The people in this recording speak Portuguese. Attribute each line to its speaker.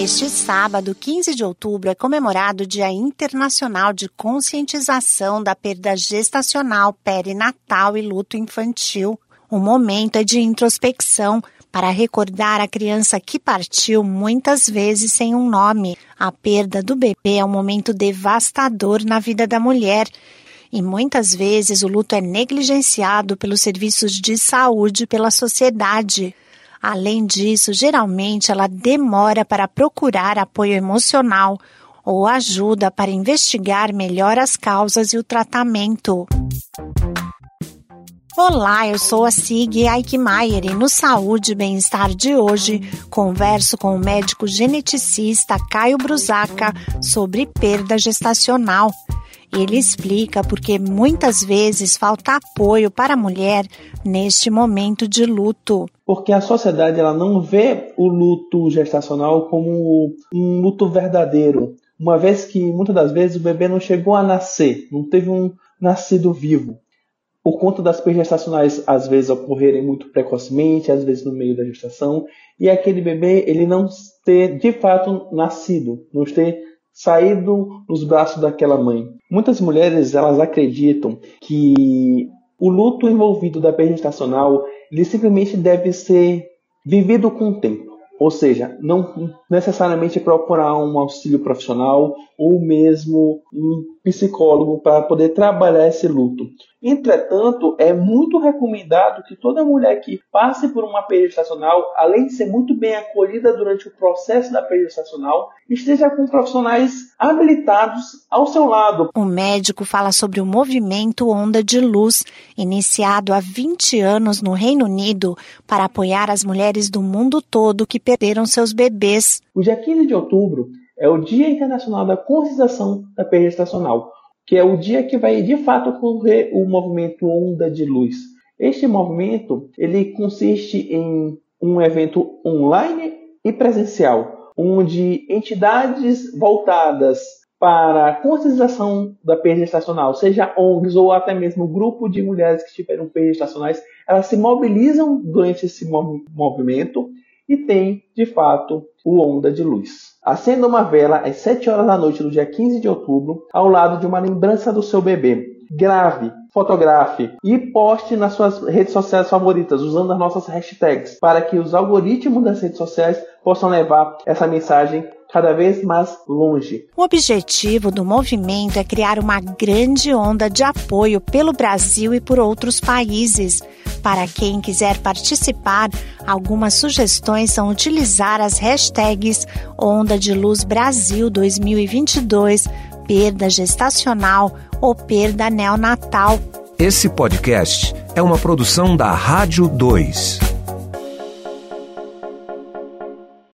Speaker 1: Neste sábado, 15 de outubro, é comemorado o Dia Internacional de Conscientização da Perda Gestacional, Perinatal e Luto Infantil. O momento é de introspecção para recordar a criança que partiu muitas vezes sem um nome. A perda do bebê é um momento devastador na vida da mulher e muitas vezes o luto é negligenciado pelos serviços de saúde pela sociedade. Além disso, geralmente ela demora para procurar apoio emocional ou ajuda para investigar melhor as causas e o tratamento. Olá, eu sou a Sig Eichmeier e no Saúde e Bem-Estar de hoje converso com o médico geneticista Caio Brusaca sobre perda gestacional. Ele explica porque muitas vezes falta apoio para a mulher neste momento de luto.
Speaker 2: Porque a sociedade ela não vê o luto gestacional como um luto verdadeiro, uma vez que muitas das vezes o bebê não chegou a nascer, não teve um nascido vivo. Por conta das perdas gestacionais às vezes ocorrerem muito precocemente, às vezes no meio da gestação, e aquele bebê ele não ter de fato nascido, não ter saído dos braços daquela mãe. Muitas mulheres elas acreditam que o luto envolvido da perda gestacional ele simplesmente deve ser vivido com o tempo. Ou seja, não necessariamente procurar um auxílio profissional ou mesmo um psicólogo para poder trabalhar esse luto. Entretanto, é muito recomendado que toda mulher que passe por uma perda gestacional, além de ser muito bem acolhida durante o processo da perda gestacional, esteja com profissionais habilitados ao seu lado.
Speaker 1: O médico fala sobre o movimento Onda de Luz, iniciado há 20 anos no Reino Unido para apoiar as mulheres do mundo todo que perderam seus bebês.
Speaker 2: O dia 15 de outubro é o Dia Internacional da Conscientização da Perda Gestacional que é o dia que vai de fato ocorrer o movimento Onda de Luz. Este movimento ele consiste em um evento online e presencial, onde entidades voltadas para a conscientização da perda estacional, seja ONGs ou até mesmo grupo de mulheres que tiveram perdas estacionais, elas se mobilizam durante esse movimento e tem, de fato, o Onda de Luz. Acenda uma vela às 7 horas da noite do dia 15 de outubro, ao lado de uma lembrança do seu bebê. Grave, fotografe e poste nas suas redes sociais favoritas usando as nossas hashtags para que os algoritmos das redes sociais possam levar essa mensagem cada vez mais longe.
Speaker 1: O objetivo do movimento é criar uma grande onda de apoio pelo Brasil e por outros países. Para quem quiser participar, algumas sugestões são utilizar as hashtags Onda de Luz Brasil 2022, perda gestacional ou perda neonatal.
Speaker 3: Esse podcast é uma produção da Rádio 2.